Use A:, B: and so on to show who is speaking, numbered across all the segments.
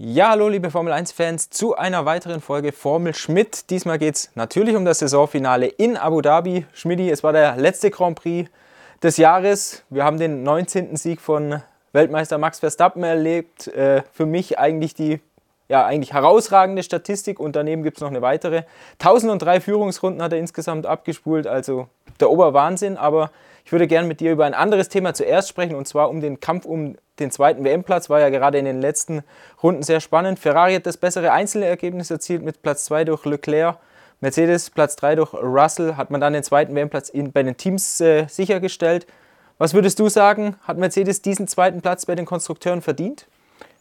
A: Ja, hallo liebe Formel 1-Fans zu einer weiteren Folge Formel Schmidt. Diesmal geht es natürlich um das Saisonfinale in Abu Dhabi. Schmidti, es war der letzte Grand Prix des Jahres. Wir haben den 19. Sieg von Weltmeister Max Verstappen erlebt. Äh, für mich eigentlich die ja, eigentlich herausragende Statistik und daneben gibt es noch eine weitere. 1003 Führungsrunden hat er insgesamt abgespult, also der Oberwahnsinn. Aber ich würde gerne mit dir über ein anderes Thema zuerst sprechen und zwar um den Kampf um den zweiten WM-Platz. War ja gerade in den letzten Runden sehr spannend. Ferrari hat das bessere einzelne Ergebnis erzielt mit Platz 2 durch Leclerc. Mercedes Platz 3 durch Russell hat man dann den zweiten WM-Platz bei den Teams äh, sichergestellt. Was würdest du sagen, hat Mercedes diesen zweiten Platz bei den Konstrukteuren verdient?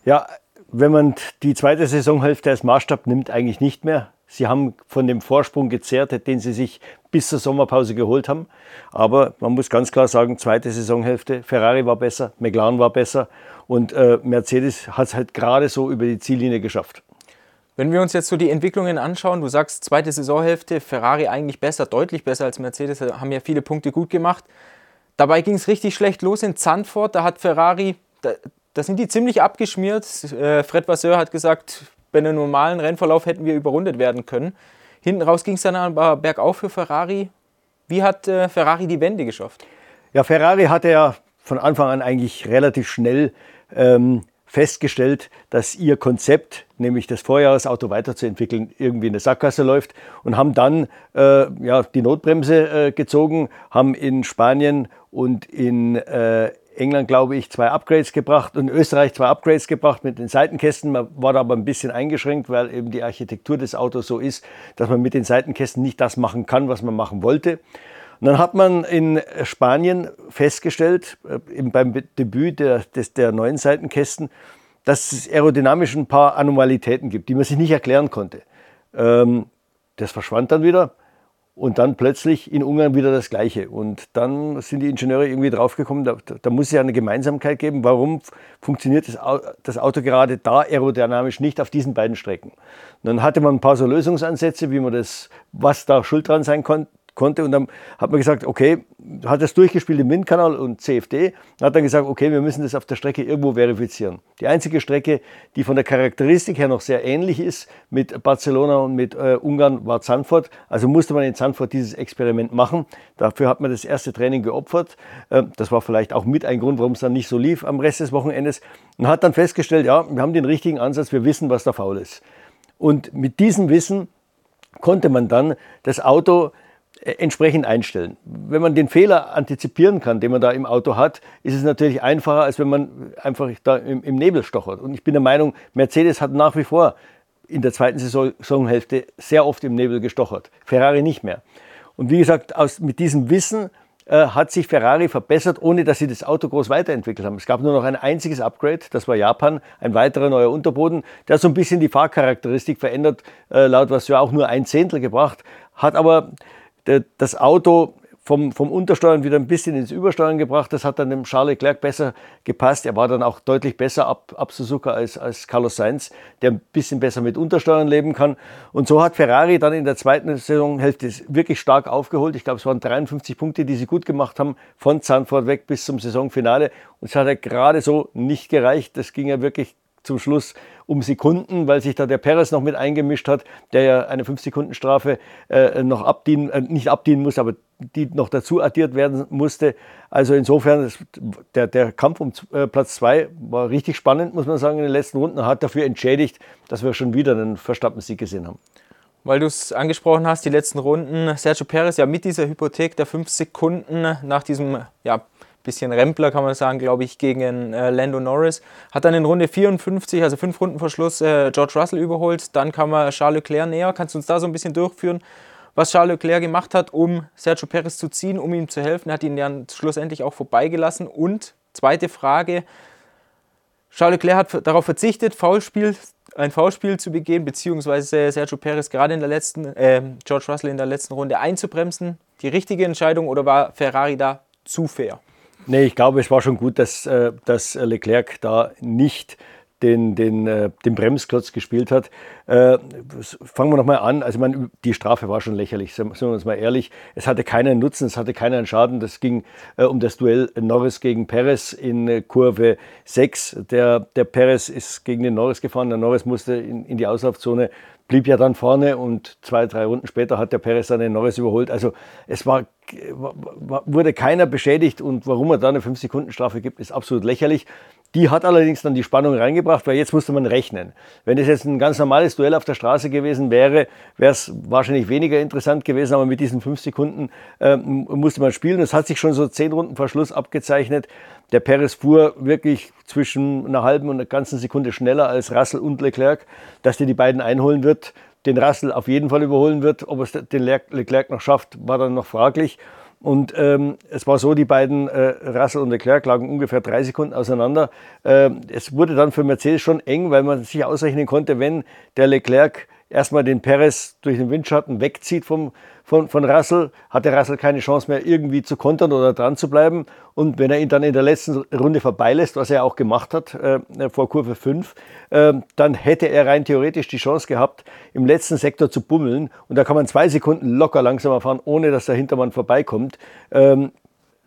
B: Ja, wenn man die zweite Saisonhälfte als Maßstab nimmt, eigentlich nicht mehr. Sie haben von dem Vorsprung gezehrt, den sie sich bis zur Sommerpause geholt haben. Aber man muss ganz klar sagen, zweite Saisonhälfte, Ferrari war besser, McLaren war besser und äh, Mercedes hat es halt gerade so über die Ziellinie geschafft.
A: Wenn wir uns jetzt so die Entwicklungen anschauen, du sagst zweite Saisonhälfte, Ferrari eigentlich besser, deutlich besser als Mercedes, haben ja viele Punkte gut gemacht. Dabei ging es richtig schlecht los in Zandvoort, da hat Ferrari, da, da sind die ziemlich abgeschmiert. Äh, Fred Vasseur hat gesagt, bei einem normalen Rennverlauf hätten wir überrundet werden können. Hinten raus ging es dann aber bergauf für Ferrari. Wie hat äh, Ferrari die Wende geschafft?
B: Ja, Ferrari hatte ja von Anfang an eigentlich relativ schnell ähm, festgestellt, dass ihr Konzept, nämlich das Vorjahresauto weiterzuentwickeln, irgendwie in der Sackgasse läuft und haben dann äh, ja, die Notbremse äh, gezogen, haben in Spanien und in äh, England, glaube ich, zwei Upgrades gebracht und Österreich zwei Upgrades gebracht mit den Seitenkästen. Man war da aber ein bisschen eingeschränkt, weil eben die Architektur des Autos so ist, dass man mit den Seitenkästen nicht das machen kann, was man machen wollte. Und dann hat man in Spanien festgestellt, äh, beim Debüt der, des, der neuen Seitenkästen, dass es aerodynamisch ein paar Anomalitäten gibt, die man sich nicht erklären konnte. Ähm, das verschwand dann wieder. Und dann plötzlich in Ungarn wieder das Gleiche. Und dann sind die Ingenieure irgendwie draufgekommen, da, da muss es ja eine Gemeinsamkeit geben. Warum funktioniert das, das Auto gerade da aerodynamisch nicht auf diesen beiden Strecken? Und dann hatte man ein paar so Lösungsansätze, wie man das, was da schuld dran sein konnte konnte. Und dann hat man gesagt, okay, hat das durchgespielt im Windkanal und CFD. Hat dann gesagt, okay, wir müssen das auf der Strecke irgendwo verifizieren. Die einzige Strecke, die von der Charakteristik her noch sehr ähnlich ist mit Barcelona und mit äh, Ungarn, war Zandvoort. Also musste man in Zandvoort dieses Experiment machen. Dafür hat man das erste Training geopfert. Äh, das war vielleicht auch mit ein Grund, warum es dann nicht so lief am Rest des Wochenendes. Und hat dann festgestellt, ja, wir haben den richtigen Ansatz, wir wissen, was da faul ist. Und mit diesem Wissen konnte man dann das Auto entsprechend einstellen. Wenn man den Fehler antizipieren kann, den man da im Auto hat, ist es natürlich einfacher, als wenn man einfach da im, im Nebel stochert. Und ich bin der Meinung, Mercedes hat nach wie vor in der zweiten Saisonhälfte sehr oft im Nebel gestochert. Ferrari nicht mehr. Und wie gesagt, aus, mit diesem Wissen äh, hat sich Ferrari verbessert, ohne dass sie das Auto groß weiterentwickelt haben. Es gab nur noch ein einziges Upgrade, das war Japan, ein weiterer neuer Unterboden, der so ein bisschen die Fahrcharakteristik verändert, äh, laut was ja auch nur ein Zehntel gebracht, hat aber das Auto vom, vom Untersteuern wieder ein bisschen ins Übersteuern gebracht. Das hat dann dem Charles Leclerc besser gepasst. Er war dann auch deutlich besser ab, ab Suzuka als, als Carlos Sainz, der ein bisschen besser mit Untersteuern leben kann. Und so hat Ferrari dann in der zweiten Saisonhälfte wirklich stark aufgeholt. Ich glaube, es waren 53 Punkte, die sie gut gemacht haben, von Zandvoort weg bis zum Saisonfinale. Und es hat ja gerade so nicht gereicht. Das ging ja wirklich zum Schluss um Sekunden, weil sich da der Perez noch mit eingemischt hat, der ja eine 5-Sekunden-Strafe äh, noch abdienen, äh, nicht abdienen muss, aber die noch dazu addiert werden musste. Also insofern, das, der, der Kampf um äh, Platz 2 war richtig spannend, muss man sagen, in den letzten Runden, hat dafür entschädigt, dass wir schon wieder einen Verstappen-Sieg gesehen haben
A: weil du es angesprochen hast, die letzten Runden. Sergio Perez ja mit dieser Hypothek der 5 Sekunden nach diesem ja, bisschen Rempler, kann man sagen, glaube ich, gegen äh, Lando Norris. Hat dann in Runde 54, also fünf Runden vor Schluss, äh, George Russell überholt. Dann kam er Charles Leclerc näher. Kannst du uns da so ein bisschen durchführen, was Charles Leclerc gemacht hat, um Sergio Perez zu ziehen, um ihm zu helfen? Er hat ihn dann schlussendlich auch vorbeigelassen. Und zweite Frage, Charles Leclerc hat darauf verzichtet, Foulspiel, ein Foulspiel zu begehen, beziehungsweise Sergio Perez gerade in der letzten, äh, George Russell in der letzten Runde einzubremsen. Die richtige Entscheidung oder war Ferrari da zu fair?
B: Nee, ich glaube, es war schon gut, dass, äh, dass Leclerc da nicht den, den, äh, den Bremsklotz gespielt hat. Äh, fangen wir nochmal an. Also man, die Strafe war schon lächerlich, sind wir uns mal ehrlich. Es hatte keinen Nutzen, es hatte keinen Schaden. Das ging um das Duell Norris gegen Perez in Kurve 6. Der, der Perez ist gegen den Norris gefahren, der Norris musste in, in die Auslaufzone blieb ja dann vorne und zwei, drei Runden später hat der Perez dann den Norris überholt. Also es war, wurde keiner beschädigt und warum er da eine 5-Sekunden-Strafe gibt, ist absolut lächerlich. Die hat allerdings dann die Spannung reingebracht, weil jetzt musste man rechnen. Wenn es jetzt ein ganz normales Duell auf der Straße gewesen wäre, wäre es wahrscheinlich weniger interessant gewesen, aber mit diesen fünf Sekunden äh, musste man spielen. Es hat sich schon so zehn Runden vor Schluss abgezeichnet. Der Perez fuhr wirklich zwischen einer halben und einer ganzen Sekunde schneller als Russell und Leclerc, dass der die beiden einholen wird, den Russell auf jeden Fall überholen wird. Ob es den Leclerc noch schafft, war dann noch fraglich. Und ähm, es war so, die beiden, äh, Russell und Leclerc, lagen ungefähr drei Sekunden auseinander. Äh, es wurde dann für Mercedes schon eng, weil man sich ausrechnen konnte, wenn der Leclerc erstmal den Perez durch den Windschatten wegzieht vom, von, von Russell, hat der Russell keine Chance mehr, irgendwie zu kontern oder dran zu bleiben. Und wenn er ihn dann in der letzten Runde vorbeilässt, was er auch gemacht hat äh, vor Kurve 5, äh, dann hätte er rein theoretisch die Chance gehabt, im letzten Sektor zu bummeln. Und da kann man zwei Sekunden locker langsamer fahren, ohne dass der Hintermann vorbeikommt. Ähm,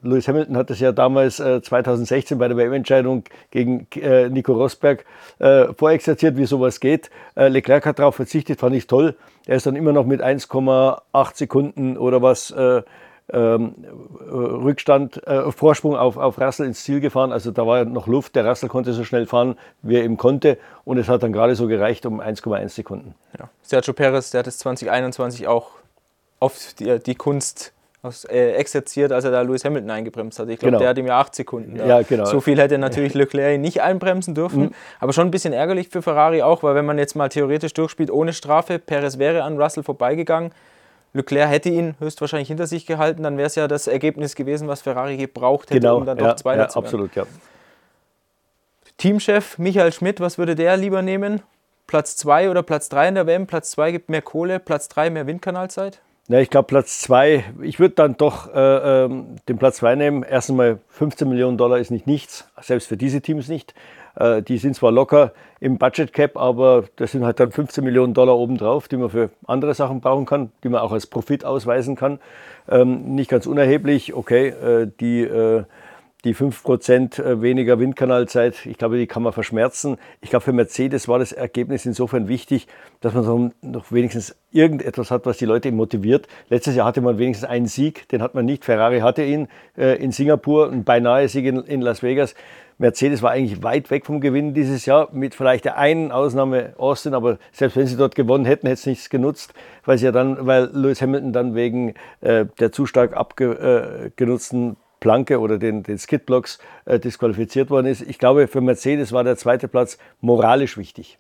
B: Lewis Hamilton hat das ja damals äh, 2016 bei der WM-Entscheidung gegen äh, Nico Rosberg äh, vorexerziert, wie sowas geht. Äh, Leclerc hat darauf verzichtet, fand ich toll. Er ist dann immer noch mit 1,8 Sekunden oder was äh, ähm, Rückstand, äh, Vorsprung auf, auf Russell ins Ziel gefahren. Also da war noch Luft. Der Russell konnte so schnell fahren, wie er eben konnte. Und es hat dann gerade so gereicht um 1,1 Sekunden.
A: Ja. Sergio Perez, der hat es 2021 auch oft die, die Kunst aus, äh, exerziert, als er da Lewis Hamilton eingebremst hat. Ich glaube, genau. der hat ihm ja acht Sekunden. Ja. ja. genau. So viel hätte natürlich Leclerc nicht einbremsen dürfen. Mhm. Aber schon ein bisschen ärgerlich für Ferrari auch, weil wenn man jetzt mal theoretisch durchspielt ohne Strafe, Perez wäre an Russell vorbeigegangen. Leclerc hätte ihn höchstwahrscheinlich hinter sich gehalten, dann wäre es ja das Ergebnis gewesen, was Ferrari gebraucht hätte,
B: genau.
A: um dann
B: doch
A: ja, Zweiter
B: ja, zu werden. Absolut, ja.
A: Teamchef Michael Schmidt, was würde der lieber nehmen? Platz 2 oder Platz 3 in der WM? Platz 2 gibt mehr Kohle, Platz 3 mehr Windkanalzeit?
B: Ja, ich glaube Platz zwei, ich würde dann doch äh, ähm, den Platz zwei nehmen. Erst einmal 15 Millionen Dollar ist nicht nichts, selbst für diese Teams nicht. Äh, die sind zwar locker im Budget Cap, aber das sind halt dann 15 Millionen Dollar obendrauf, die man für andere Sachen brauchen kann, die man auch als Profit ausweisen kann. Ähm, nicht ganz unerheblich, okay, äh, die äh, die 5% äh, weniger Windkanalzeit, ich glaube, die kann man verschmerzen. Ich glaube, für Mercedes war das Ergebnis insofern wichtig, dass man noch wenigstens irgendetwas hat, was die Leute motiviert. Letztes Jahr hatte man wenigstens einen Sieg, den hat man nicht. Ferrari hatte ihn äh, in Singapur, ein beinahe Sieg in, Las Vegas. Mercedes war eigentlich weit weg vom Gewinn dieses Jahr, mit vielleicht der einen Ausnahme Austin, aber selbst wenn sie dort gewonnen hätten, hätte es nichts genutzt, weil sie ja dann, weil Lewis Hamilton dann wegen äh, der zu stark abgenutzten Planke oder den, den Skidblocks äh, disqualifiziert worden ist. Ich glaube, für Mercedes war der zweite Platz moralisch wichtig.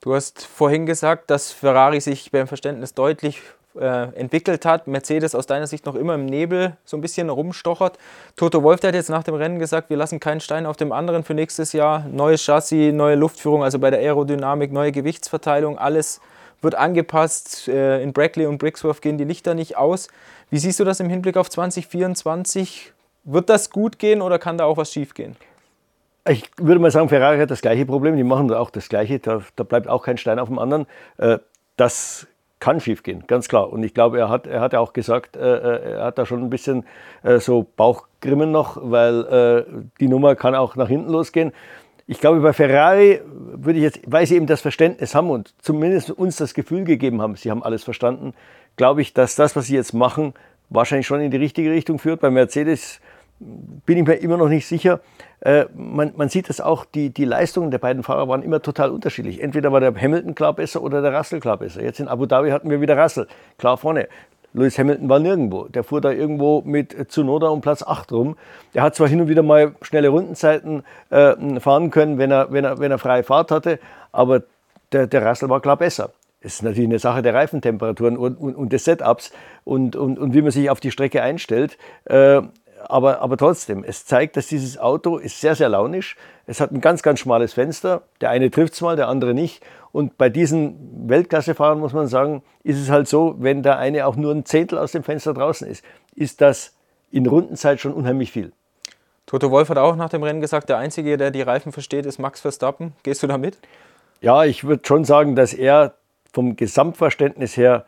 A: Du hast vorhin gesagt, dass Ferrari sich beim Verständnis deutlich äh, entwickelt hat. Mercedes aus deiner Sicht noch immer im Nebel so ein bisschen rumstochert. Toto Wolf hat jetzt nach dem Rennen gesagt, wir lassen keinen Stein auf dem anderen für nächstes Jahr. Neues Chassis, neue Luftführung, also bei der Aerodynamik, neue Gewichtsverteilung, alles wird angepasst. Äh, in Brackley und Brixworth gehen die Lichter nicht aus. Wie siehst du das im Hinblick auf 2024? Wird das gut gehen oder kann da auch was schief gehen?
B: Ich würde mal sagen, Ferrari hat das gleiche Problem. Die machen da auch das Gleiche. Da, da bleibt auch kein Stein auf dem anderen. Äh, das kann schief gehen, ganz klar. Und ich glaube, er hat, er hat ja auch gesagt, äh, äh, er hat da schon ein bisschen so Bauchgrimmen noch, weil die Nummer kann auch nach hinten losgehen. Ich glaube, bei Ferrari würde ich jetzt, weil sie eben das Verständnis haben und zumindest uns das Gefühl gegeben haben, sie haben alles verstanden, glaube ich, dass das, was sie jetzt machen, wahrscheinlich schon in die richtige Richtung führt. Bei Mercedes bin ich mir immer noch nicht sicher. Äh, man, man, sieht das auch, die, die Leistungen der beiden Fahrer waren immer total unterschiedlich. Entweder war der Hamilton klar besser oder der Russell klar besser. Jetzt in Abu Dhabi hatten wir wieder Russell, klar vorne. Lewis Hamilton war nirgendwo. Der fuhr da irgendwo mit Tsunoda um Platz 8 rum. Der hat zwar hin und wieder mal schnelle Rundenzeiten äh, fahren können, wenn er, wenn, er, wenn er freie Fahrt hatte, aber der, der Russell war klar besser. Es ist natürlich eine Sache der Reifentemperaturen und, und, und des Setups und, und, und wie man sich auf die Strecke einstellt. Äh, aber, aber trotzdem, es zeigt, dass dieses Auto ist sehr, sehr launisch. Es hat ein ganz, ganz schmales Fenster. Der eine trifft es mal, der andere nicht. Und bei diesen Weltklassefahrern muss man sagen, ist es halt so, wenn der eine auch nur ein Zehntel aus dem Fenster draußen ist, ist das in Rundenzeit schon unheimlich viel.
A: Toto Wolf hat auch nach dem Rennen gesagt, der Einzige, der die Reifen versteht, ist Max Verstappen. Gehst du da mit?
B: Ja, ich würde schon sagen, dass er vom Gesamtverständnis her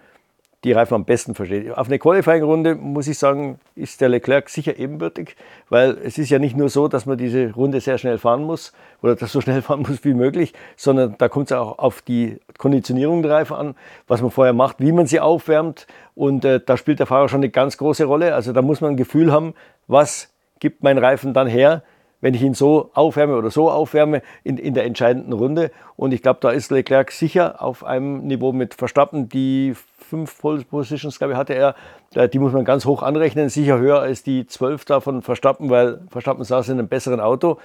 B: die Reifen am besten versteht. Auf eine Qualifying-Runde, muss ich sagen, ist der Leclerc sicher ebenbürtig, weil es ist ja nicht nur so, dass man diese Runde sehr schnell fahren muss oder das so schnell fahren muss wie möglich, sondern da kommt es auch auf die Konditionierung der Reifen an, was man vorher macht, wie man sie aufwärmt und äh, da spielt der Fahrer schon eine ganz große Rolle. Also da muss man ein Gefühl haben, was gibt mein Reifen dann her, wenn ich ihn so aufwärme oder so aufwärme in, in der entscheidenden Runde. Und ich glaube, da ist Leclerc sicher auf einem Niveau mit Verstappen. Die fünf Pole Positions, glaube ich, hatte er. Die muss man ganz hoch anrechnen, sicher höher als die zwölf da von Verstappen, weil Verstappen saß in einem besseren Auto.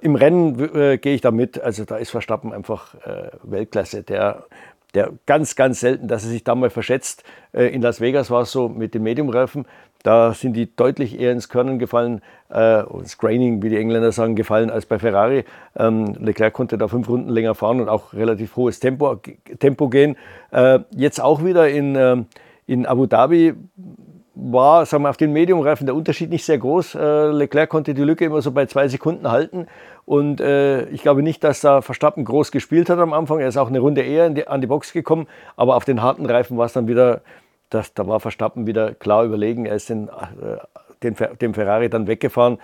B: Im Rennen äh, gehe ich da mit. Also da ist Verstappen einfach äh, Weltklasse. Der der ganz, ganz selten, dass er sich da mal verschätzt. Äh, in Las Vegas war es so mit den Mediumreifen. Da sind die deutlich eher ins Körnen gefallen, äh, ins Graining, wie die Engländer sagen, gefallen als bei Ferrari. Ähm, Leclerc konnte da fünf Runden länger fahren und auch relativ hohes Tempo, Tempo gehen. Äh, jetzt auch wieder in, äh, in Abu Dhabi war sagen wir, auf den Mediumreifen der Unterschied nicht sehr groß. Äh, Leclerc konnte die Lücke immer so bei zwei Sekunden halten. Und äh, ich glaube nicht, dass da Verstappen groß gespielt hat am Anfang. Er ist auch eine Runde eher die, an die Box gekommen. Aber auf den harten Reifen war es dann wieder das, da war Verstappen wieder klar überlegen. Er ist den, äh, den, dem Ferrari dann weggefahren.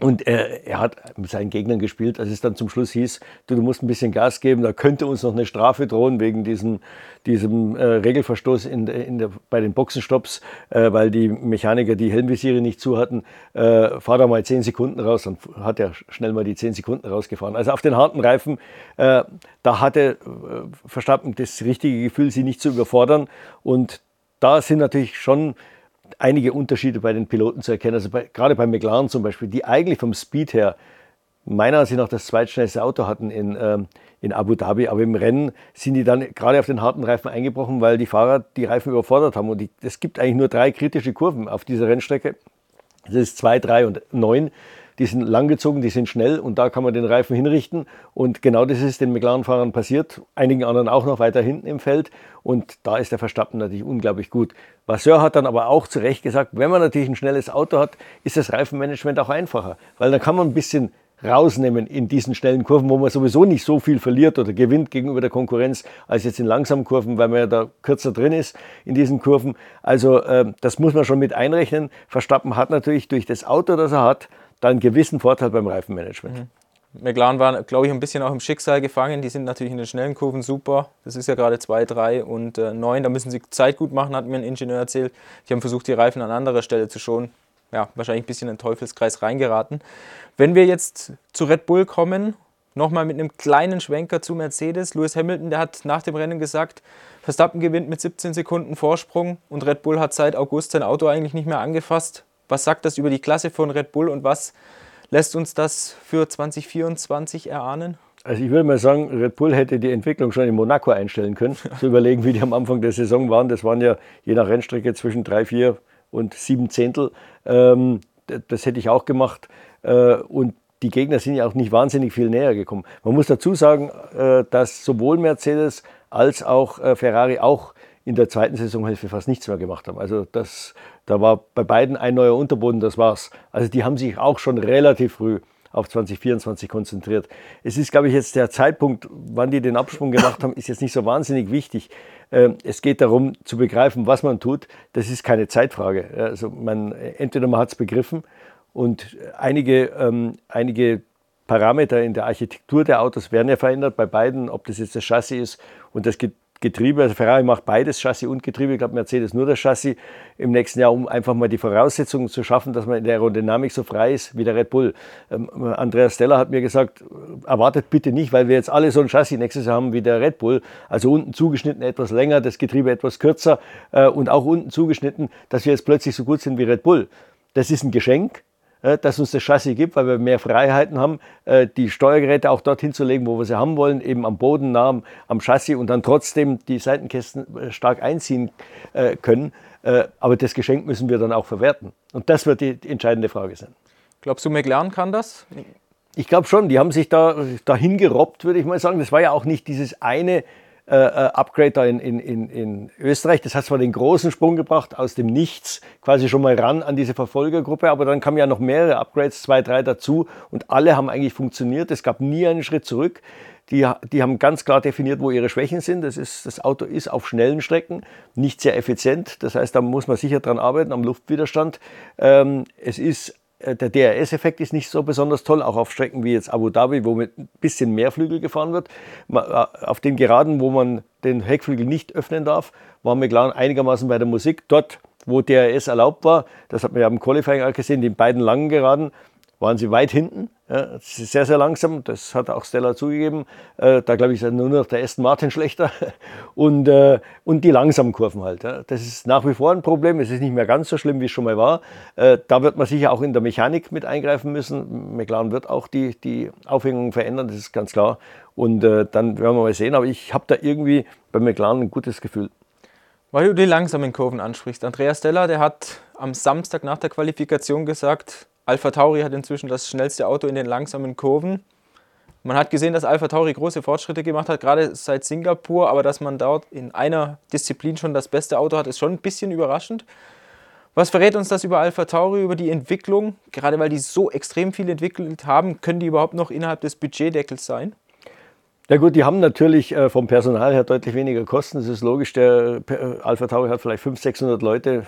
B: Und er, er, hat mit seinen Gegnern gespielt, als es dann zum Schluss hieß, du, du musst ein bisschen Gas geben, da könnte uns noch eine Strafe drohen wegen diesem, diesem äh, Regelverstoß in, in der, bei den Boxenstopps, äh, weil die Mechaniker die Helmvisiere nicht zu hatten. Äh, fahr da mal 10 Sekunden raus, dann hat er schnell mal die 10 Sekunden rausgefahren. Also auf den harten Reifen, äh, da hatte äh, Verstappen das richtige Gefühl, sie nicht zu überfordern. Und da sind natürlich schon einige Unterschiede bei den Piloten zu erkennen. Also bei, gerade bei McLaren zum Beispiel, die eigentlich vom Speed her meiner Ansicht nach das zweitschnellste Auto hatten in, ähm, in Abu Dhabi. Aber im Rennen sind die dann gerade auf den harten Reifen eingebrochen, weil die Fahrer die Reifen überfordert haben. Und es gibt eigentlich nur drei kritische Kurven auf dieser Rennstrecke. Das ist 2, 3 und 9 die sind langgezogen, die sind schnell und da kann man den Reifen hinrichten. Und genau das ist den McLaren-Fahrern passiert, einigen anderen auch noch weiter hinten im Feld. Und da ist der Verstappen natürlich unglaublich gut. Vasseur hat dann aber auch zu Recht gesagt, wenn man natürlich ein schnelles Auto hat, ist das Reifenmanagement auch einfacher, weil dann kann man ein bisschen rausnehmen in diesen schnellen Kurven, wo man sowieso nicht so viel verliert oder gewinnt gegenüber der Konkurrenz als jetzt in langsamen Kurven, weil man ja da kürzer drin ist in diesen Kurven. Also äh, das muss man schon mit einrechnen. Verstappen hat natürlich durch das Auto, das er hat, da einen gewissen Vorteil beim Reifenmanagement. Mhm.
A: McLaren war, glaube ich, ein bisschen auch im Schicksal gefangen. Die sind natürlich in den schnellen Kurven super. Das ist ja gerade 2, 3 und äh, 9. Da müssen sie Zeit gut machen, hat mir ein Ingenieur erzählt. Die haben versucht, die Reifen an anderer Stelle zu schonen. Ja, wahrscheinlich ein bisschen in den Teufelskreis reingeraten. Wenn wir jetzt zu Red Bull kommen, nochmal mit einem kleinen Schwenker zu Mercedes. Lewis Hamilton, der hat nach dem Rennen gesagt, Verstappen gewinnt mit 17 Sekunden Vorsprung und Red Bull hat seit August sein Auto eigentlich nicht mehr angefasst. Was sagt das über die Klasse von Red Bull und was lässt uns das für 2024 erahnen?
B: Also ich würde mal sagen, Red Bull hätte die Entwicklung schon in Monaco einstellen können. Zu überlegen, wie die am Anfang der Saison waren. Das waren ja je nach Rennstrecke zwischen drei, vier und sieben Zehntel. Ähm, das hätte ich auch gemacht. Äh, und die Gegner sind ja auch nicht wahnsinnig viel näher gekommen. Man muss dazu sagen, äh, dass sowohl Mercedes als auch äh, Ferrari auch in der zweiten Saisonhälfte fast nichts mehr gemacht haben. Also das, da war bei beiden ein neuer Unterboden, das war's. Also die haben sich auch schon relativ früh auf 2024 konzentriert. Es ist, glaube ich, jetzt der Zeitpunkt, wann die den Absprung gemacht haben, ist jetzt nicht so wahnsinnig wichtig. Ähm, es geht darum zu begreifen, was man tut. Das ist keine Zeitfrage. Also man, entweder man hat es begriffen und einige, ähm, einige Parameter in der Architektur der Autos werden ja verändert bei beiden, ob das jetzt das Chassis ist und das Getriebe. Also Ferrari macht beides, Chassis und Getriebe. Ich glaube, Mercedes nur das Chassis im nächsten Jahr, um einfach mal die Voraussetzungen zu schaffen, dass man in der Aerodynamik so frei ist wie der Red Bull. Ähm, Andreas Steller hat mir gesagt, erwartet bitte nicht, weil wir jetzt alle so ein Chassis nächstes Jahr haben wie der Red Bull. Also unten zugeschnitten etwas länger, das Getriebe etwas kürzer äh, und auch unten zugeschnitten, dass wir jetzt plötzlich so gut sind wie Red Bull. Das ist ein Geschenk dass uns das Chassis gibt, weil wir mehr Freiheiten haben, äh, die Steuergeräte auch dorthin zu legen, wo wir sie haben wollen, eben am Boden, nah am Chassis und dann trotzdem die Seitenkästen äh, stark einziehen können. Aber das Geschenk müssen wir dann auch verwerten. Und das wird die entscheidende Frage sein.
A: Glaubst du, McLaren kann das?
B: Ich glaube schon, die haben sich da dahin gerobbt, würde ich mal sagen. Das war ja auch nicht dieses eine äh, äh, Upgrade da in, in, in Österreich. Das hat zwar den großen Sprung gebracht, aus dem Nichts quasi schon mal ran an diese Verfolgergruppe, aber dann kamen ja noch mehrere Upgrades, zwei, drei dazu und alle haben eigentlich funktioniert. Es gab nie einen Schritt zurück. Die, die haben ganz klar definiert, wo ihre Schwächen sind. Das, ist, das Auto ist auf schnellen Strecken nicht sehr effizient. Das heißt, da muss man sicher dran arbeiten, am Luftwiderstand. Ähm, es ist der DRS-Effekt ist nicht so besonders toll, auch auf Strecken wie jetzt Abu Dhabi, wo mit ein bisschen mehr Flügel gefahren wird. Äh, auf den Geraden, wo man den Heckflügel nicht öffnen darf, war McLaren einigermaßen bei der Musik. Dort, wo DRS erlaubt war, das hat man ja im Qualifying auch gesehen, die beiden langen Geraden, waren sie weit hinten. Ja, sehr, sehr langsam. Das hat auch Stella zugegeben. Äh, da glaube ich, ist nur noch der Aston Martin schlechter. Und, äh, und die langsamen Kurven halt. Ja. Das ist nach wie vor ein Problem. Es ist nicht mehr ganz so schlimm, wie es schon mal war. Äh, da wird man sicher auch in der Mechanik mit eingreifen müssen. McLaren wird auch die, die Aufhängung verändern, das ist ganz klar. Und äh, dann werden wir mal sehen. Aber ich habe da irgendwie bei McLaren ein gutes Gefühl.
A: Weil du die langsamen Kurven ansprichst. Andreas Stella, der hat am Samstag nach der Qualifikation gesagt, Alpha Tauri hat inzwischen das schnellste Auto in den langsamen Kurven. Man hat gesehen, dass Alpha Tauri große Fortschritte gemacht hat, gerade seit Singapur, aber dass man dort in einer Disziplin schon das beste Auto hat, ist schon ein bisschen überraschend. Was verrät uns das über Alpha Tauri, über die Entwicklung? Gerade weil die so extrem viel entwickelt haben, können die überhaupt noch innerhalb des Budgetdeckels sein?
B: Ja gut, die haben natürlich äh, vom Personal her deutlich weniger Kosten. Das ist logisch. Der äh, Alpha Tauri hat vielleicht 500, 600 Leute.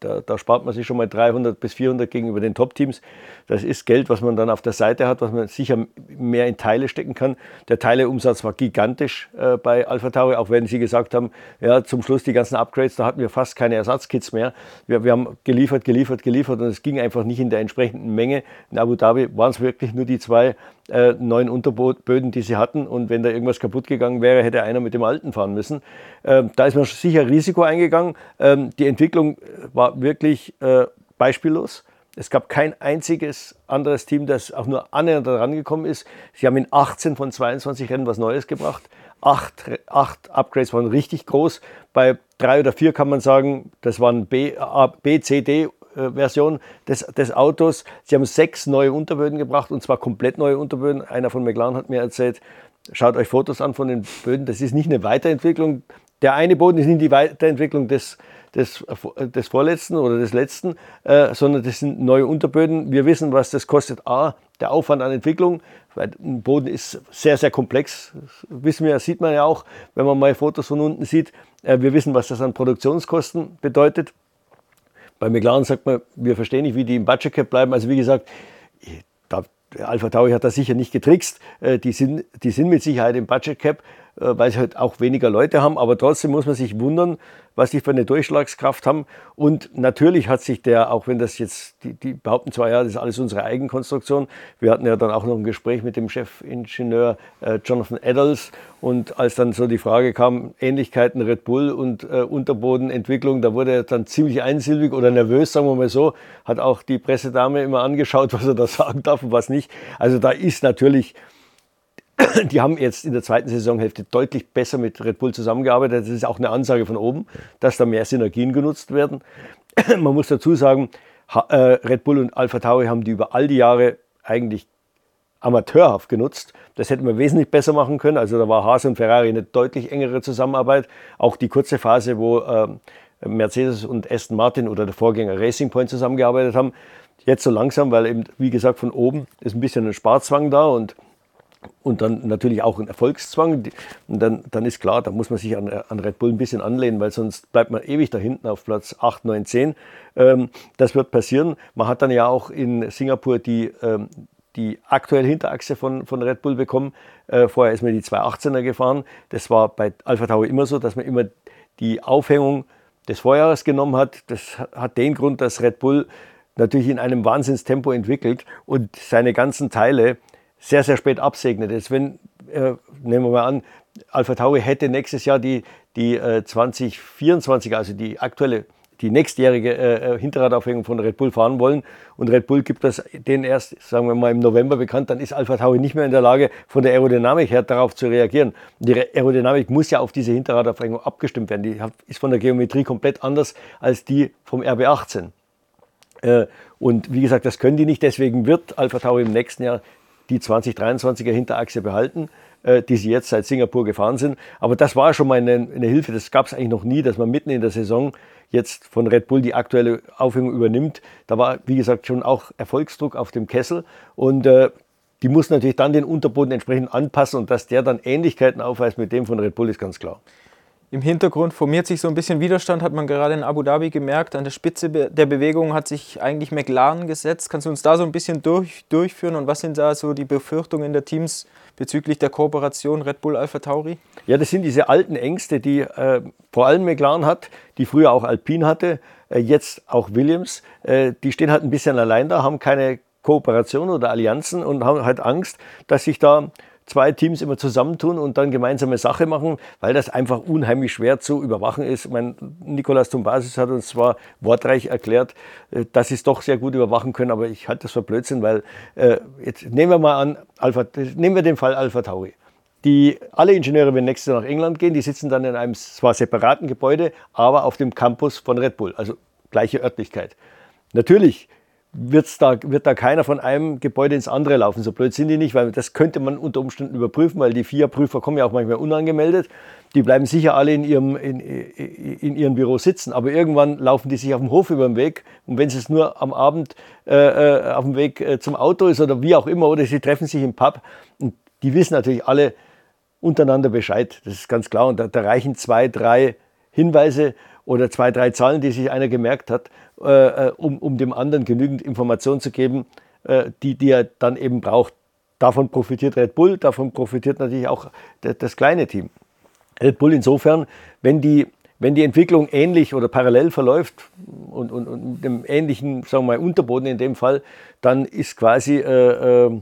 B: Da, da, spart man sich schon mal 300 bis 400 gegenüber den Top-Teams. Das ist Geld, was man dann auf der Seite hat, was man sicher mehr in Teile stecken kann. Der Teileumsatz war gigantisch äh, bei Alpha Tauri, auch wenn sie gesagt haben, ja, zum Schluss die ganzen Upgrades, da hatten wir fast keine Ersatzkits mehr. Wir, wir haben geliefert, geliefert, geliefert und es ging einfach nicht in der entsprechenden Menge. In Abu Dhabi waren es wirklich nur die zwei äh, neuen Unterböden, die sie hatten. Und wenn da irgendwas kaputt gegangen wäre, hätte einer mit dem alten fahren müssen. Ähm, da ist man sicher Risiko eingegangen. Ähm, die Entwicklung war wirklich äh, beispiellos. Es gab kein einziges anderes Team, das auch nur annähernd daran gekommen ist. Sie haben in 18 von 22 Rennen was Neues gebracht. Acht, acht Upgrades waren richtig groß. Bei drei oder vier kann man sagen, das waren B, A, B C, D äh, Version des, des Autos. Sie haben sechs neue Unterböden gebracht und zwar komplett neue Unterböden. Einer von McLaren hat mir erzählt, schaut euch Fotos an von den Böden. Das ist nicht eine Weiterentwicklung. Der eine Boden ist nicht die Weiterentwicklung des, des, des vorletzten oder des letzten, äh, sondern das sind neue Unterböden. Wir wissen, was das kostet. A, der Aufwand an Entwicklung, weil ein Boden ist sehr, sehr komplex. Das wissen wir, sieht man ja auch, wenn man mal Fotos von unten sieht. Äh, wir wissen, was das an Produktionskosten bedeutet. Bei McLaren sagt man, wir verstehen nicht, wie die im Budget Cap bleiben. Also wie gesagt, da, Alpha Tauri hat da sicher nicht getrickst. Äh, die sind, die sind mit Sicherheit im Budget Cap. Äh, weil sie halt auch weniger Leute haben. Aber trotzdem muss man sich wundern, was die für eine Durchschlagskraft haben. Und natürlich hat sich der, auch wenn das jetzt, die, die behaupten zwar, ja, das ist alles unsere Eigenkonstruktion. Wir hatten ja dann auch noch ein Gespräch mit dem Chefingenieur äh, Jonathan Eddles. Und als dann so die Frage kam, Ähnlichkeiten Red Bull und äh, Unterbodenentwicklung, da wurde er dann ziemlich einsilbig oder nervös, sagen wir mal so. Hat auch die Pressedame immer angeschaut, was er da sagen darf und was nicht. Also da ist natürlich die haben jetzt in der zweiten Saisonhälfte deutlich besser mit Red Bull zusammengearbeitet. Das ist auch eine Ansage von oben, dass da mehr Synergien genutzt werden. Man muss dazu sagen, äh, Red Bull und Alpha Tauri haben die über all die Jahre eigentlich amateurhaft genutzt. Das hätten wir wesentlich besser machen können. Also da war Haas und Ferrari eine deutlich engere Zusammenarbeit. Auch die kurze Phase, wo ähm, Mercedes und Aston Martin oder der Vorgänger Racing Point zusammengearbeitet haben. Jetzt so langsam, weil eben, wie gesagt, von oben ist ein bisschen ein Sparzwang da und und dann natürlich auch ein Erfolgszwang. Und dann, dann ist klar, da muss man sich an, an, Red Bull ein bisschen anlehnen, weil sonst bleibt man ewig da hinten auf Platz 8, 9, 10. Ähm, das wird passieren. Man hat dann ja auch in Singapur die, ähm, die aktuelle Hinterachse von, von Red Bull bekommen. Äh, vorher ist man die 218er gefahren. Das war bei Alpha Tauri immer so, dass man immer die Aufhängung des Vorjahres genommen hat. Das hat den Grund, dass Red Bull natürlich in einem Wahnsinnstempo entwickelt und seine ganzen Teile sehr, sehr spät absegnet. Jetzt, wenn, äh, nehmen wir mal an, Alpha Tauri hätte nächstes Jahr die, die äh, 2024, also die aktuelle, die nächstjährige äh, äh, Hinterradaufhängung von Red Bull fahren wollen und Red Bull gibt das denen erst, sagen wir mal, im November bekannt, dann ist Alpha Tauri nicht mehr in der Lage, von der Aerodynamik her darauf zu reagieren. Die Aerodynamik muss ja auf diese Hinterradaufhängung abgestimmt werden. Die ist von der Geometrie komplett anders als die vom RB18. Äh, und wie gesagt, das können die nicht. Deswegen wird Alpha Tauri im nächsten Jahr die 2023er Hinterachse behalten. äh, die sie jetzt seit Singapur gefahren sind. Aber das war schon mal eine, eine Hilfe. Das gab es eigentlich noch nie, dass man mitten in der Saison jetzt von Red Bull die aktuelle Aufhängung übernimmt. Da war, wie gesagt, schon auch Erfolgsdruck auf dem Kessel. Und äh, die muss natürlich dann den Unterboden entsprechend anpassen und dass der dann Ähnlichkeiten aufweist mit dem von Red Bull ist ganz klar.
A: Im Hintergrund formiert sich so ein bisschen Widerstand, hat man gerade in Abu Dhabi gemerkt. An der Spitze der Bewegung hat sich eigentlich McLaren gesetzt. Kannst du uns da so ein bisschen durch, durchführen und was sind da so die Befürchtungen der Teams bezüglich der Kooperation Red Bull Alpha Tauri?
B: Ja, das sind diese alten Ängste, die äh, vor allem McLaren hat, die früher auch Alpine hatte, äh, jetzt auch Williams. Äh, die stehen halt ein bisschen allein da, haben keine Kooperation oder Allianzen und haben halt Angst, dass sich da zwei Teams immer zusammentun und dann gemeinsame Sache machen, weil das einfach unheimlich schwer zu überwachen ist. Mein Nikolaus Tumbasis hat uns zwar wortreich erklärt, äh, dass sie es doch sehr gut überwachen können, aber ich halte das für Blödsinn, weil äh, jetzt nehmen wir mal an, Alpha, nehmen wir den Fall Alpha Tauri. Die, alle Ingenieure werden nächstes Jahr nach England gehen, die sitzen dann in einem zwar separaten Gebäude, aber auf dem Campus von Red Bull, also gleiche Örtlichkeit. Natürlich wird's da, wird da keiner von einem Gebäude ins andere laufen. So blöd sind die nicht, weil das könnte man unter Umständen überprüfen, weil die vier Prüfer kommen ja auch manchmal unangemeldet. Die bleiben sicher alle in ihrem, in, in ihrem Büro sitzen, aber irgendwann laufen die sich auf dem Hof über den Weg. Und wenn es nur am Abend äh, äh, auf dem Weg äh, zum Auto ist oder wie auch immer, oder sie treffen sich im Pub, und die wissen natürlich alle untereinander Bescheid. Das ist ganz klar. Und da, da reichen zwei, drei Hinweise oder zwei, drei Zahlen, die sich einer gemerkt hat, äh, äh, um, um dem anderen genügend Informationen zu geben, äh, die, die er dann eben braucht. Davon profitiert Red Bull, davon profitiert natürlich auch das, das kleine Team. Red Bull insofern, wenn die, wenn die Entwicklung ähnlich oder parallel verläuft und, und, und dem ähnlichen, sagen wir mal, Unterboden in dem Fall, dann ist quasi äh, äh,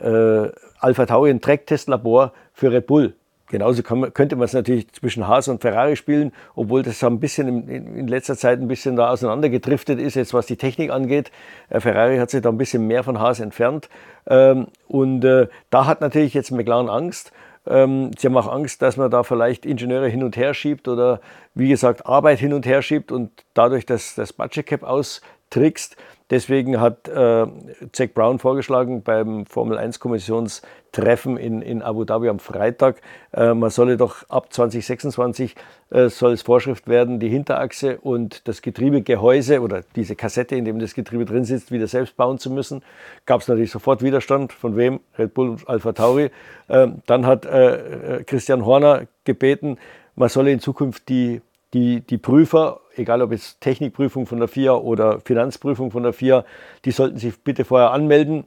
B: äh Alpha Tauri ein Tracktestlabor für Red Bull. Genauso man, könnte man es natürlich zwischen Haas und Ferrari spielen, obwohl das ein bisschen in, in, letzter Zeit ein bisschen da auseinandergedriftet ist, jetzt was die Technik angeht. Äh, Ferrari hat sich da ein bisschen mehr von Haas entfernt. Ähm, und äh, da hat natürlich jetzt McLaren Angst. Ähm, sie haben auch Angst, dass man da vielleicht Ingenieure hin und her schiebt oder wie gesagt Arbeit hin und her schiebt und dadurch das, das Budget Cap austrickst. Deswegen hat äh, Zack Brown vorgeschlagen beim Formel 1 Kommissionstreffen in, in Abu Dhabi am Freitag, äh, man solle doch ab 2026 äh, soll es Vorschrift werden, die Hinterachse und das Getriebegehäuse oder diese Kassette, in dem das Getriebe drin sitzt, wieder selbst bauen zu müssen. Gab es natürlich sofort Widerstand. Von wem? Red Bull und Alpha Tauri. Ähm, dann hat äh, äh, Christian Horner gebeten, man solle in Zukunft die die, die Prüfer, egal ob es Technikprüfung von der FIA oder Finanzprüfung von der FIA, die sollten sich bitte vorher anmelden.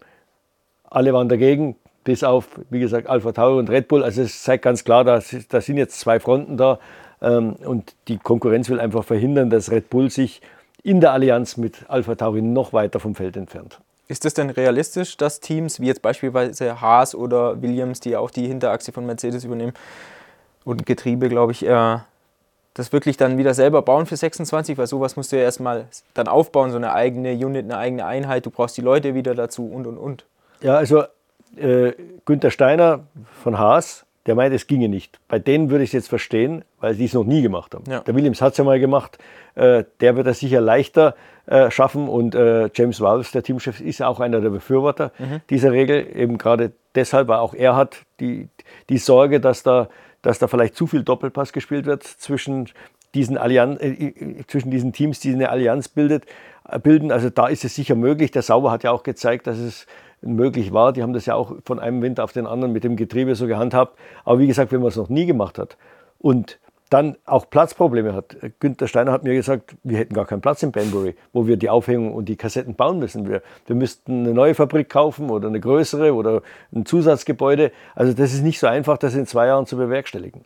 B: Alle waren dagegen, bis auf, wie gesagt, Alpha Tauri und Red Bull. Also es zeigt ganz klar, da, da sind jetzt zwei Fronten da. Ähm, und die Konkurrenz will einfach verhindern, dass Red Bull sich in der Allianz mit Alpha Tauri noch weiter vom Feld entfernt.
A: Ist es denn realistisch, dass Teams wie jetzt beispielsweise Haas oder Williams, die auch die Hinterachse von Mercedes übernehmen und Getriebe, glaube ich, äh, das wirklich dann wieder selber bauen für 26, weil sowas musst du ja erstmal dann aufbauen, so eine eigene Unit, eine eigene Einheit, du brauchst die Leute wieder dazu und und und.
B: Ja, also äh, Günther Steiner von Haas, der meint, es ginge nicht. Bei denen würde ich es jetzt verstehen, weil sie es noch nie gemacht haben. Ja. Der Williams hat es ja mal gemacht, äh, der wird das sicher leichter äh, schaffen und äh, James Walls, der Teamchef, ist auch einer der Befürworter mhm. dieser Regel, eben gerade deshalb, weil auch er hat die, die Sorge, dass da dass da vielleicht zu viel Doppelpass gespielt wird zwischen diesen, Allianz, äh, äh, zwischen diesen Teams, die eine Allianz bildet, äh, bilden. Also da ist es sicher möglich. Der Sauber hat ja auch gezeigt, dass es möglich war. Die haben das ja auch von einem Winter auf den anderen mit dem Getriebe so gehandhabt. Aber wie gesagt, wenn man es noch nie gemacht hat und dann auch Platzprobleme hat. Günther Steiner hat mir gesagt, wir hätten gar keinen Platz in Banbury, wo wir die Aufhängung und die Kassetten bauen müssen. Wir, wir müssten eine neue Fabrik kaufen oder eine größere oder ein Zusatzgebäude. Also das ist nicht so einfach, das in zwei Jahren zu bewerkstelligen.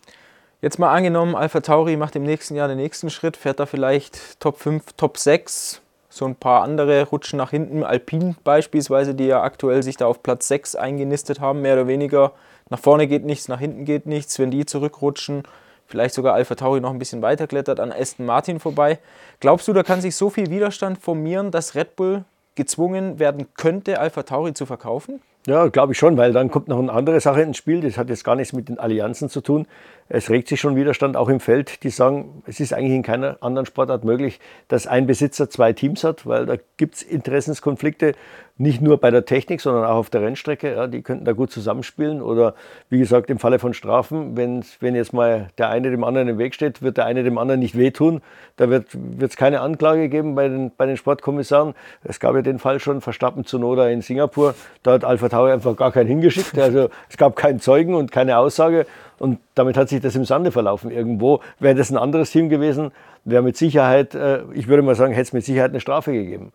A: Jetzt mal angenommen, Alpha Tauri macht im nächsten Jahr den nächsten Schritt, fährt da vielleicht Top 5, Top 6, so ein paar andere rutschen nach hinten. Alpine beispielsweise, die ja aktuell sich da auf Platz 6 eingenistet haben, mehr oder weniger. Nach vorne geht nichts, nach hinten geht nichts. Wenn die zurückrutschen, vielleicht sogar Alpha Tauri noch ein bisschen weiter klettert an Aston Martin vorbei. Glaubst du, da kann sich so viel Widerstand formieren, dass Red Bull gezwungen werden könnte, Alpha Tauri zu verkaufen?
B: Ja, glaube ich schon, weil dann kommt noch eine andere Sache ins Spiel. Das hat jetzt gar nichts mit den Allianzen zu tun. Es regt sich schon Widerstand auch im Feld, die sagen, es ist eigentlich in keiner anderen Sportart möglich, dass ein Besitzer zwei Teams hat, weil da gibt es Interessenskonflikte. nicht nur bei der Technik, sondern auch auf der Rennstrecke. Ja, die könnten da gut zusammenspielen. Oder wie gesagt, im Falle von Strafen, wenn, jetzt mal der eine dem anderen im Weg steht, wird der eine dem anderen nicht wehtun. Da wird es keine Anklage geben bei den, bei den Sportkommissaren. Es gab ja den Fall schon, Verstappen zu Noda in Singapur. Da hat Alpha Tauri einfach gar keinen hingeschickt. Also es gab keinen Zeugen und keine Aussage. Und damit hat sich das im Sande verlaufen irgendwo. Wäre das ein anderes Team gewesen, wäre mit Sicherheit, äh, ich würde mal sagen, hätte es mit Sicherheit eine Strafe gegeben.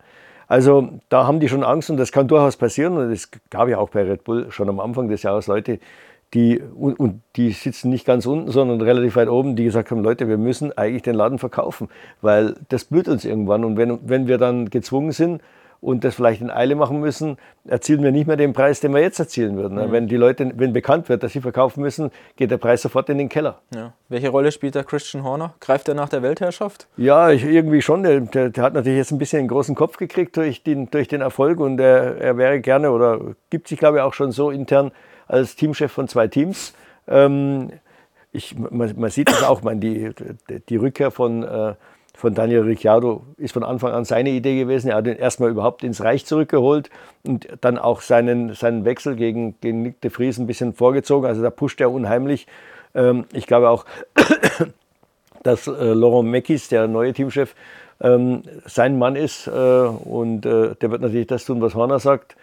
B: Also da haben die schon Angst und das kann durchaus passieren. Und es gab ja auch bei Red Bull schon am Anfang des Jahres Leute, die, und, die sitzen nicht ganz unten, sondern relativ weit oben, die gesagt haben, Leute, wir müssen eigentlich den Laden verkaufen, weil das blüht uns irgendwann. Und wenn, wenn wir dann gezwungen sind, und das vielleicht in Eile machen müssen, erzielen wir nicht mehr den Preis, den wir jetzt erzielen würden. Mhm. Wenn die Leute, wenn bekannt wird, dass sie verkaufen müssen, geht der Preis sofort in den Keller.
A: Ja. Welche Rolle spielt der Christian Horner? Greift er nach der Weltherrschaft?
B: Ja, ich, irgendwie schon. Der, der, der, hat natürlich jetzt ein bisschen einen großen Kopf gekriegt durch den, durch den Erfolg und er, er wäre gerne oder gibt sich, glaube ich, auch schon so intern als Teamchef von zwei Teams. Ähm, ich, man, man, sieht das auch, man, die, die Rückkehr von äh, von Daniel Ricciardo ist von Anfang an seine Idee gewesen. Er hat ihn erstmal überhaupt ins Reich zurückgeholt und dann auch seinen, seinen Wechsel gegen, gegen Nick de Vries ein bisschen vorgezogen. Also da pusht er unheimlich. Ähm, ich glaube auch, dass äh, Laurent Meckis, der neue Teamchef, ähm, sein Mann ist äh, und äh, der wird natürlich das tun, was Horner sagt.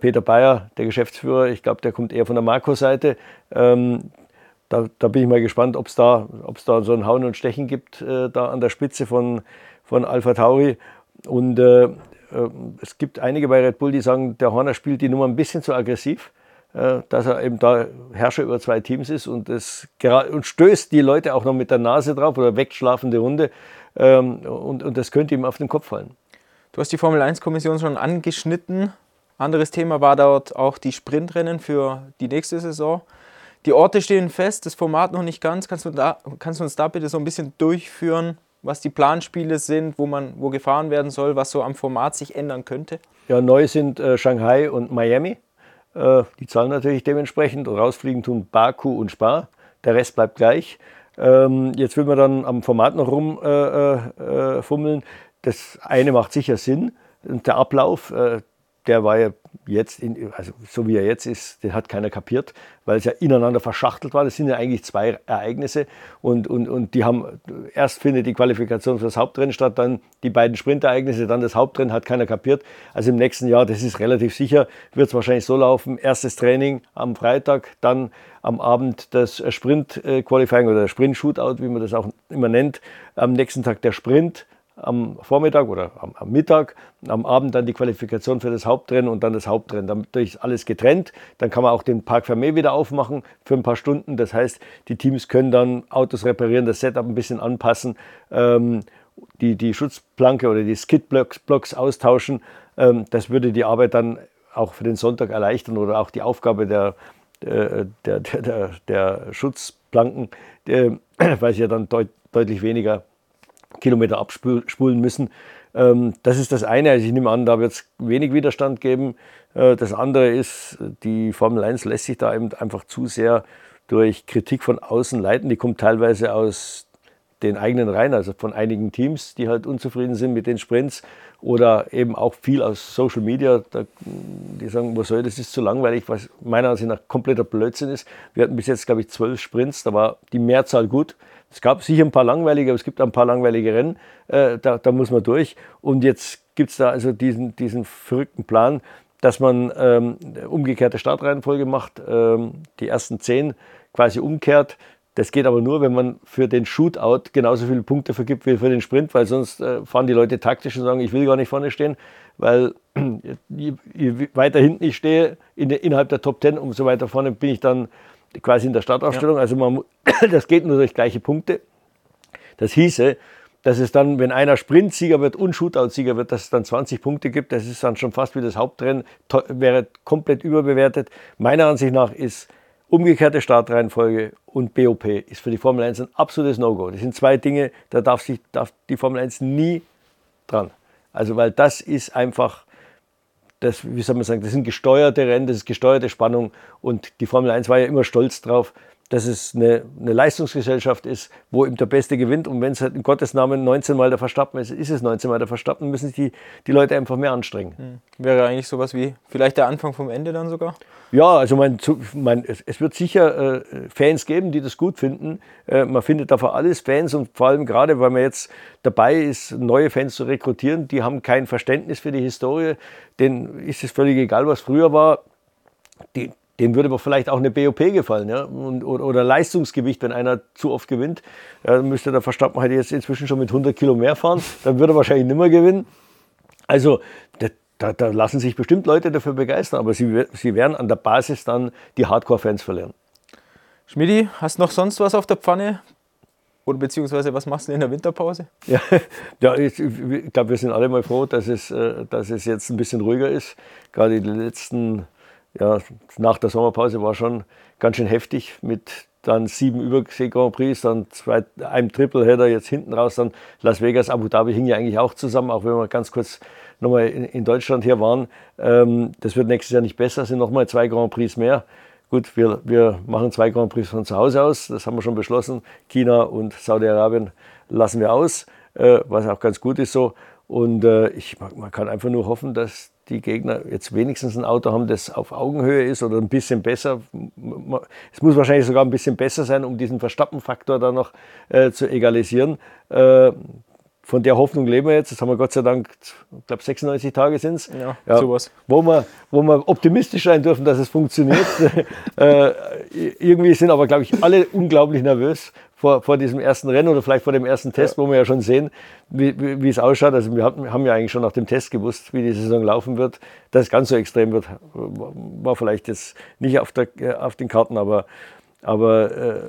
B: Peter Bayer, der Geschäftsführer, ich glaube, der kommt eher von der Marco-Seite. Da, da bin ich mal gespannt, ob es da, da so ein Hauen und Stechen gibt, äh, da an der Spitze von, von Alpha Tauri. Und äh, äh, es gibt einige bei Red Bull, die sagen, der Horner spielt die Nummer ein bisschen zu aggressiv, äh, dass er eben da Herrscher über zwei Teams ist und, das, und stößt die Leute auch noch mit der Nase drauf oder weckt schlafende Hunde. Ähm, und, und das könnte ihm auf den Kopf fallen.
A: Du hast die Formel 1-Kommission schon angeschnitten. Anderes Thema war dort auch die Sprintrennen für die nächste Saison. Die Orte stehen fest, das Format noch nicht ganz. Kannst du, da, kannst du uns da bitte so ein bisschen durchführen, was die Planspiele sind, wo, man, wo gefahren werden soll, was so am Format sich ändern könnte?
B: Ja, neu sind äh, Shanghai und Miami. Äh, die zahlen natürlich dementsprechend. Rausfliegen tun Baku und Spa. Der Rest bleibt gleich. Ähm, jetzt will man dann am Format noch rumfummeln. Äh, äh das eine macht sicher Sinn. Und der Ablauf, äh, der war ja jetzt, in, also so wie er jetzt ist, den hat keiner kapiert, weil es ja ineinander verschachtelt war. Das sind ja eigentlich zwei Ereignisse und, und, und die haben, erst findet die Qualifikation für das Hauptrennen statt, dann die beiden Sprintereignisse, dann das Hauptrennen, hat keiner kapiert. Also im nächsten Jahr, das ist relativ sicher, wird es wahrscheinlich so laufen, erstes Training am Freitag, dann am Abend das Sprint-Qualifying oder Sprint-Shootout, wie man das auch immer nennt, am nächsten Tag der Sprint, am Vormittag oder am, am, Mittag, am Abend dann die Qualifikation für das Hauptrennen und dann das Hauptrennen. Damit ist alles getrennt. Dann kann man auch den Park Fermé wieder aufmachen für ein paar Stunden. Das heißt, die Teams können dann Autos reparieren, das Setup ein bisschen anpassen, ähm, die, die Schutzplanke oder die Skidblocks austauschen. Ähm, das würde die Arbeit dann auch für den Sonntag erleichtern oder auch die Aufgabe der, der, der, der, der Schutzplanken, äh, weil sie ja dann deut, deutlich weniger Kilometer abspulen müssen. Ähm, das ist das eine. Also ich nehme an, da wird es wenig Widerstand geben. Äh, das andere ist, die Formel 1 lässt sich da eben einfach zu sehr durch Kritik von außen leiten. Die kommt teilweise aus den eigenen Reihen, also von einigen Teams, die halt unzufrieden sind mit den Sprints oder eben auch viel aus Social Media, da, die sagen, was soll das, ist zu langweilig, was meiner Ansicht nach kompletter Blödsinn ist. Wir hatten bis jetzt, glaube ich, zwölf Sprints, da war die Mehrzahl gut. Es gab sicher ein paar langweilige, aber es gibt ein paar langweilige Rennen, äh, da, da, muss man durch. Und jetzt gibt es da also diesen, diesen verrückten Plan, dass man ähm, umgekehrte Startreihenfolge macht, ähm, die ersten zehn quasi umkehrt. Das geht aber nur, wenn man für den Shootout genauso viele Punkte vergibt wie für den Sprint, weil sonst äh, fahren die Leute taktisch und sagen, ich will gar nicht vorne stehen, weil je, je weiter hinten ich stehe, in innerhalb der Top Ten, umso weiter vorne bin ich dann quasi in der Startaufstellung. Ja. Also man, das geht nur durch gleiche Punkte. Das hieße, dass es dann, wenn einer Sprintsieger wird und Shootout-Sieger wird, dass es dann 20 Punkte gibt. Das ist dann schon fast wie das Hauptrennen, wäre komplett überbewertet. Meiner Ansicht nach ist umgekehrte Startreihenfolge und BOP ist für die Formel 1 ein absolutes No-Go. Das sind zwei Dinge, da darf, sich, darf die Formel 1 nie dran. Also, weil das ist einfach das, wie soll man sagen, das sind gesteuerte Rennen, das ist gesteuerte Spannung und die Formel 1 war ja immer stolz drauf, dass es eine, eine, Leistungsgesellschaft ist, wo eben der Beste gewinnt. Und wenn es halt in Gottes Namen 19 Mal der Verstappen ist, ist es 19 Mal der Verstappen, müssen sich die, die Leute einfach mehr anstrengen.
A: Mhm. Wäre eigentlich sowas wie vielleicht der Anfang vom Ende dann sogar?
B: Ja, also mein, mein, es, wird sicher äh, Fans geben, die das gut finden. Äh, man findet dafür alles Fans und vor allem gerade, weil man jetzt dabei ist, neue Fans zu rekrutieren, die haben kein Verständnis für die Historie. Denen ist es völlig egal, was früher war. Die, denen würde aber vielleicht auch eine BOP gefallen ja? Und, oder, oder, Leistungsgewicht, wenn einer zu oft gewinnt. Ja, dann müsste der Verstappen halt jetzt inzwischen schon mit 100 Kilo mehr fahren. Dann würde er wahrscheinlich nicht mehr gewinnen. Also da, da, lassen sich bestimmt Leute dafür begeistern, aber sie, sie werden an der Basis dann die Hardcore-Fans verlieren.
A: Schmidi, hast du noch sonst was auf der Pfanne? Oder beziehungsweise was machst du in der Winterpause?
B: Ja, ja ich, ich glaube, wir sind alle mal froh, dass es, äh, dass es jetzt ein bisschen ruhiger ist. Gerade die letzten ja, nach der Sommerpause war schon ganz schön heftig mit dann sieben Übersee Grand Prix, dann zwei, einem Tripleheader jetzt hinten raus, dann Las Vegas, Abu Dhabi hing ja eigentlich auch zusammen, auch wenn wir ganz kurz nochmal in, in Deutschland hier waren. Ähm, das wird nächstes Jahr nicht besser, es sind nochmal zwei Grand Prix mehr. Gut, wir, wir machen zwei Grand Prix von zu Hause aus, das haben wir schon beschlossen. China und Saudi-Arabien lassen wir aus, äh, was auch ganz gut ist so. Und äh, ich, man kann einfach nur hoffen, dass die Gegner jetzt wenigstens ein Auto haben, das auf Augenhöhe ist oder ein bisschen besser. Es muss wahrscheinlich sogar ein bisschen besser sein, um diesen Verstappenfaktor da noch äh, zu egalisieren. Äh, von der Hoffnung leben wir jetzt. Das haben wir Gott sei Dank, ich glaube 96 Tage sind es.
A: Ja, ja, sowas.
B: Wo wir, wo wir optimistisch sein dürfen, dass es funktioniert. äh, irgendwie sind aber, glaube ich, alle unglaublich nervös vor, vor diesem ersten Rennen oder vielleicht vor dem ersten Test, ja. wo wir ja schon sehen, wie, wie, wie es ausschaut. Also wir hatten, haben ja eigentlich schon nach dem Test gewusst, wie die Saison laufen wird. Dass es ganz so extrem wird, war vielleicht jetzt nicht auf, der, äh, auf den Karten, aber, aber äh,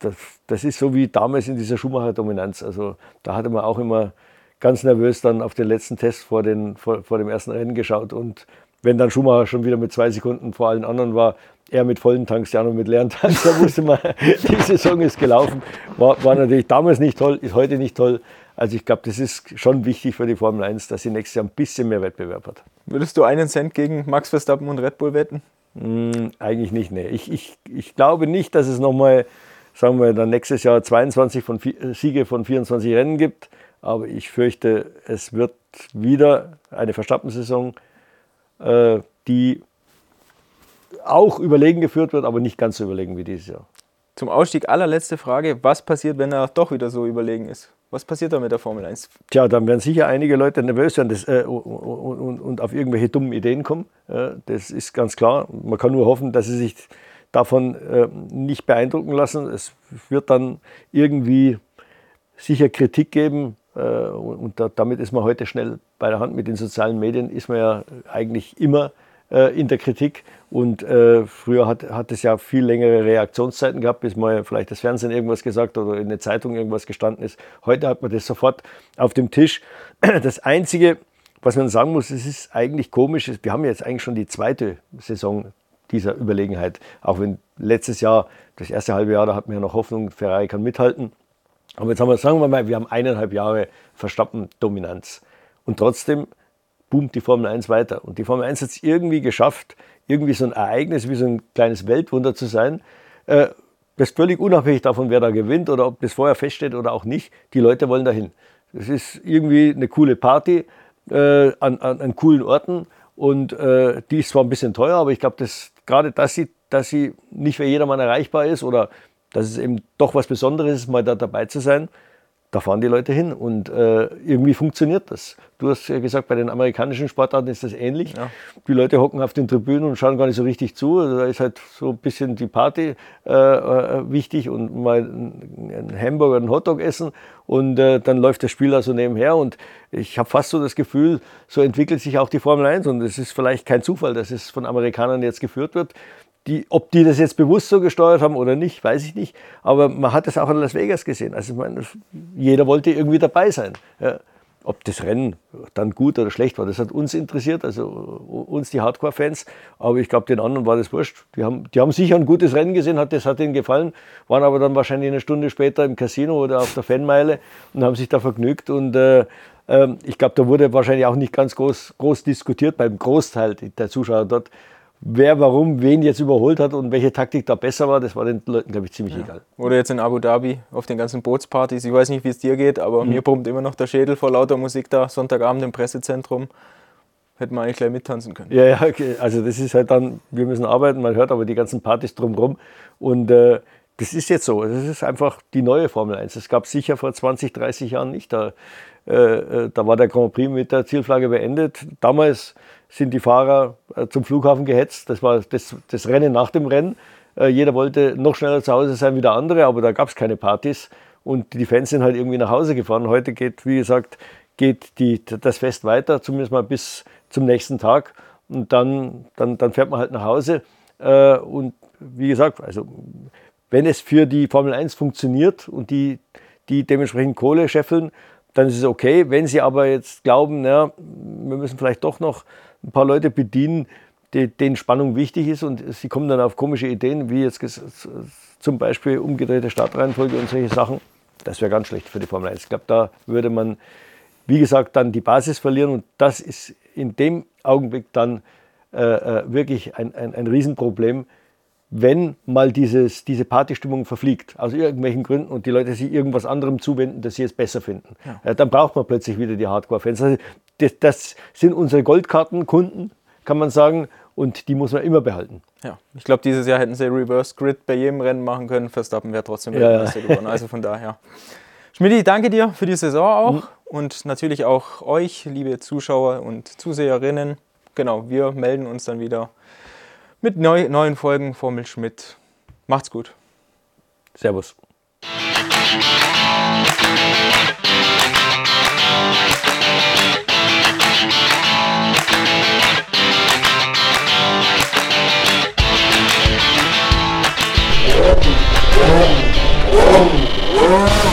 B: das, das ist so wie damals in dieser Schumacher-Dominanz. Also da hatte man auch immer ganz nervös dann auf den letzten Test vor, den, vor, vor dem ersten Rennen geschaut. Und wenn dann Schumacher schon wieder mit zwei Sekunden vor allen anderen war, er mit vollen Tanks, die anderen mit leeren Tanks, da wusste man, die Saison ist gelaufen. War, war natürlich damals nicht toll, ist heute nicht toll. Also ich glaube, das ist schon wichtig für die Formel 1, dass sie nächstes Jahr ein bisschen mehr Wettbewerb hat.
A: Würdest du einen Cent gegen Max Verstappen und Red Bull wetten?
B: Hm, eigentlich nicht, nee. Ich, ich, ich glaube nicht, dass es nochmal sagen wir, dann nächstes Jahr 22 von, äh, Siege von 24 Rennen gibt. Aber ich fürchte, es wird wieder eine Verstappen-Saison, äh, die auch überlegen geführt wird, aber nicht ganz so überlegen wie dieses Jahr.
A: Zum Ausstieg allerletzte Frage. Was passiert, wenn er doch wieder so überlegen ist? Was passiert da mit der Formel 1?
B: Tja, dann werden sicher einige Leute nervös werden das, äh, und, und, und, auf irgendwelche dummen Ideen kommen. Äh, das ist ganz klar. Man kann nur hoffen, dass sie sich davon äh, nicht beeindrucken lassen. Es wird dann irgendwie sicher Kritik geben. Äh, und da, damit ist man heute schnell bei der Hand. Mit den sozialen Medien ist man ja eigentlich immer äh, in der Kritik. Und äh, früher hat, hat es ja viel längere Reaktionszeiten gehabt, bis mal vielleicht das Fernsehen irgendwas gesagt oder in der Zeitung irgendwas gestanden ist. Heute hat man das sofort auf dem Tisch. Das Einzige, was man sagen muss, es ist eigentlich komisch, wir haben jetzt eigentlich schon die zweite Saison dieser Überlegenheit. Auch wenn letztes Jahr, das erste halbe Jahr, da hatten wir ja noch Hoffnung, Ferrari kann mithalten. Aber jetzt haben wir, sagen wir mal, wir haben eineinhalb Jahre Verstappen-Dominanz. Und trotzdem boomt die Formel 1 weiter. Und die Formel 1 hat es irgendwie geschafft, irgendwie so ein Ereignis, wie so ein kleines Weltwunder zu sein. Äh, das völlig unabhängig davon, wer da gewinnt oder ob das vorher feststeht oder auch nicht. Die Leute wollen dahin. Es ist irgendwie eine coole Party äh, an, an, an, coolen Orten und äh, die ist zwar ein bisschen teuer, aber ich glaube, dass gerade dass sie, dass sie nicht für jedermann erreichbar ist oder dass es eben doch was Besonderes ist, mal da dabei zu sein, da fahren die Leute hin und äh, irgendwie funktioniert das. Du hast ja gesagt, bei den amerikanischen Sportarten ist das ähnlich. Ja. Die Leute hocken auf den Tribünen und schauen gar nicht so richtig zu. Also da ist halt so ein bisschen die Party äh, äh, wichtig und mal einen Hamburger, einen Hotdog essen und äh, dann läuft das Spiel also nebenher und ich habe fast so das Gefühl, so entwickelt sich auch die Formel 1 und es ist vielleicht kein Zufall, dass es von Amerikanern jetzt geführt wird. Die, ob die das jetzt bewusst so gesteuert haben oder nicht, weiß ich nicht. Aber man hat es auch in Las Vegas gesehen. Also ich meine, jeder wollte irgendwie dabei sein. Ja. Ob das Rennen dann gut oder schlecht war, das hat uns interessiert, also uns die Hardcore-Fans. Aber ich glaube, den anderen war das wurscht. Die haben, die haben sicher ein gutes Rennen gesehen, hat, das hat ihnen gefallen, waren aber dann wahrscheinlich eine Stunde später im Casino oder auf der Fanmeile und haben sich da vergnügt. Und äh, äh, ich glaube, da wurde wahrscheinlich auch nicht ganz groß, groß diskutiert beim Großteil der Zuschauer dort wer warum wen jetzt überholt hat und welche Taktik da besser war, das war den Leuten, glaube ich, ziemlich ja. egal.
A: Oder jetzt in Abu Dhabi auf den ganzen Bootspartys. Ich weiß nicht, wie es dir geht, aber mhm. mir pumpt immer noch der Schädel vor lauter Musik da, Sonntagabend im Pressezentrum. Hätte man eigentlich gleich mittanzen können.
B: Ja, ja, okay. also das ist halt dann, wir müssen arbeiten, man hört aber die ganzen Partys drumherum. Und äh, das ist jetzt so. Das ist einfach die neue Formel 1. Das gab es sicher vor 20, 30 Jahren nicht. Da, äh, äh, da war der Grand Prix mit der Zielflagge beendet. Damals sind die Fahrer äh, zum Flughafen gehetzt. Das war das, das Rennen nach dem Rennen. Äh, jeder wollte noch schneller zu Hause sein wie der andere, aber da gab es keine Partys. Und die Fans sind halt irgendwie nach Hause gefahren. Heute geht, wie gesagt, geht die, das Fest weiter, zumindest mal bis zum nächsten Tag. Und dann, dann, dann fährt man halt nach Hause. Äh, und wie gesagt, also wenn es für die Formel 1 funktioniert und die, die dementsprechend Kohle scheffeln, dann ist es okay. Wenn Sie aber jetzt glauben, na, wir müssen vielleicht doch noch ein paar Leute bedienen, die, denen Spannung wichtig ist und sie kommen dann auf komische Ideen, wie jetzt zum Beispiel umgedrehte Startreihenfolge und solche Sachen, das wäre ganz schlecht für die Formel 1. Ich glaube, da würde man, wie gesagt, dann die Basis verlieren und das ist in dem Augenblick dann äh, äh wirklich ein, ein, ein Riesenproblem, wenn mal dieses, diese Partystimmung verfliegt, aus irgendwelchen Gründen und die Leute sich irgendwas anderem zuwenden, das sie es besser finden. Ja. dann braucht man plötzlich wieder die Hardcore-Fans. Also das, das, sind unsere Goldkartenkunden, kann man sagen, und die muss man immer behalten.
A: Ja, ich glaube, dieses Jahr hätten sie Reverse Grid bei jedem Rennen machen können. Verstappen wäre trotzdem ja, ja. geworden. Also von daher. Schmidt, danke dir für die Saison auch mhm. und natürlich auch euch, liebe Zuschauer und Zuseherinnen. Genau, wir melden uns dann wieder mit neu, neuen Folgen Formel Schmidt. Macht's gut.
B: Servus. Oh, oh, oh.